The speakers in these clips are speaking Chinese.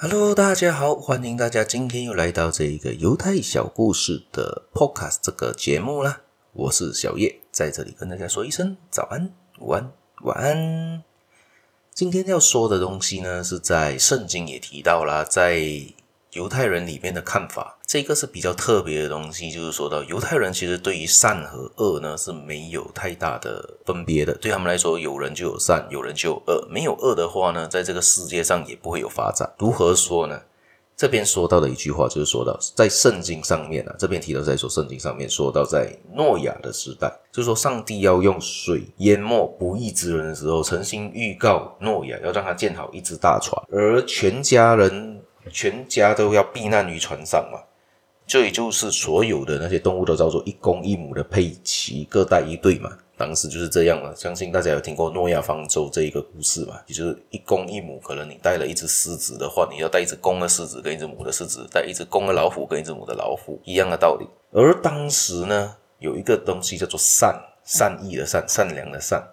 Hello，大家好，欢迎大家今天又来到这一个犹太小故事的 Podcast 这个节目啦。我是小叶，在这里跟大家说一声早安、午安、晚安。今天要说的东西呢，是在圣经也提到啦，在犹太人里面的看法。这个是比较特别的东西，就是说到犹太人其实对于善和恶呢是没有太大的分别的。对他们来说，有人就有善，有人就有恶。没有恶的话呢，在这个世界上也不会有发展。如何说呢？这边说到的一句话就是说到，在圣经上面啊，这边提到在说圣经上面说到，在诺亚的时代，就是说上帝要用水淹没不义之人的时候，曾经预告诺亚要让他建好一只大船，而全家人全家都要避难于船上嘛。这也就是所有的那些动物都叫做一公一母的配齐，各带一对嘛。当时就是这样了。相信大家有听过诺亚方舟这一个故事嘛？也就是一公一母，可能你带了一只狮子的话，你要带一只公的狮子跟一只母的狮子，带一只公的老虎跟一只母的老虎，一样的道理。而当时呢，有一个东西叫做善，善意的善，善良的善。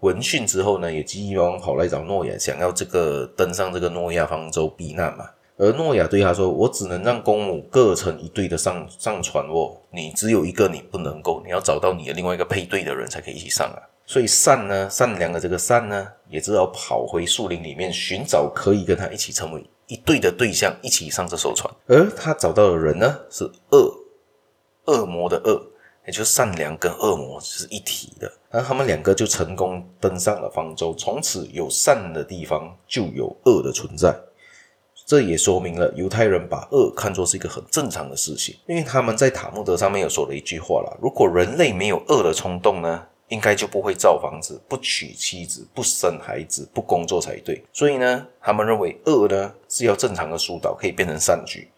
闻讯之后呢，也急急忙跑来找诺亚，想要这个登上这个诺亚方舟避难嘛。而诺亚对他说：“我只能让公母各成一对的上上船哦，你只有一个，你不能够，你要找到你的另外一个配对的人才可以一起上啊。所以善呢，善良的这个善呢，也只好跑回树林里面寻找可以跟他一起成为一对的对象，一起上这艘船。而他找到的人呢，是恶，恶魔的恶，也就是善良跟恶魔是一体的。而他们两个就成功登上了方舟，从此有善的地方就有恶的存在。”这也说明了犹太人把恶看作是一个很正常的事情，因为他们在塔木德上面有说了一句话啦：如果人类没有恶的冲动呢，应该就不会造房子、不娶妻子、不生孩子、不工作才对。所以呢，他们认为恶呢是要正常的疏导，可以变成善举，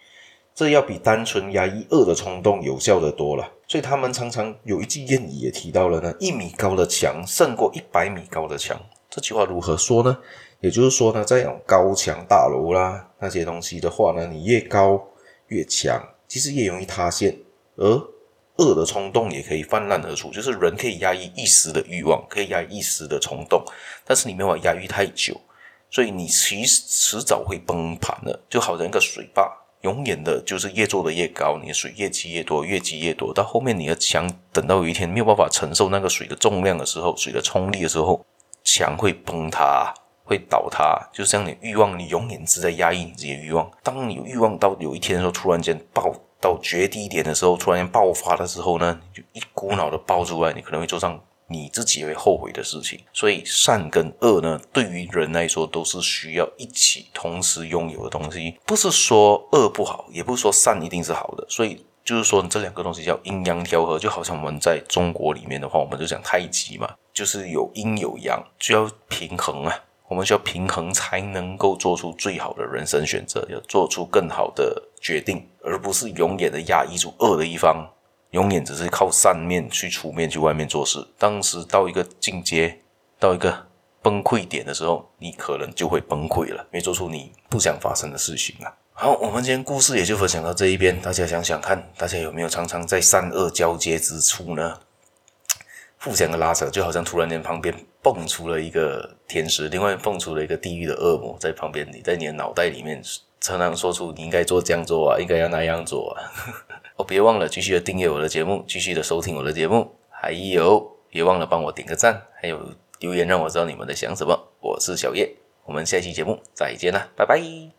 这要比单纯压抑恶的冲动有效得多了。所以他们常常有一句谚语也提到了呢：一米高的墙胜过一百米高的墙。这句话如何说呢？也就是说呢，在这种高墙大楼啦那些东西的话呢，你越高越强，其实越容易塌陷。而恶的冲动也可以泛滥而出，就是人可以压抑一时的欲望，可以压抑一时的冲动，但是你没法压抑太久，所以你迟迟早会崩盘的。就好像一个水坝，永远的就是越做的越高，你的水越积越多，越积越多，到后面你的墙等到有一天没有办法承受那个水的重量的时候，水的冲力的时候，墙会崩塌。会倒塌，就像你欲望，你永远是在压抑你自己的欲望。当你欲望到有一天的时候，突然间爆到绝低点的时候，突然间爆发的时候呢，你就一股脑的爆出来，你可能会做上你自己也会后悔的事情。所以善跟恶呢，对于人来说都是需要一起同时拥有的东西。不是说恶不好，也不是说善一定是好的。所以就是说这两个东西叫阴阳调和，就好像我们在中国里面的话，我们就讲太极嘛，就是有阴有阳，就要平衡啊。我们需要平衡，才能够做出最好的人生选择，要做出更好的决定，而不是永远的压抑住恶的一方，永远只是靠善面去出面去外面做事。当时到一个境界，到一个崩溃点的时候，你可能就会崩溃了，没做出你不想发生的事情了。好，我们今天故事也就分享到这一边，大家想想看，大家有没有常常在善恶交接之处呢？互相的拉扯，就好像突然间旁边蹦出了一个天使，另外蹦出了一个地狱的恶魔在旁边，你在你的脑袋里面常常说出你应该做这样做啊，应该要那样做啊。哦，别忘了继续的订阅我的节目，继续的收听我的节目，还有别忘了帮我点个赞，还有留言让我知道你们在想什么。我是小叶，我们下期节目再见啦，拜拜。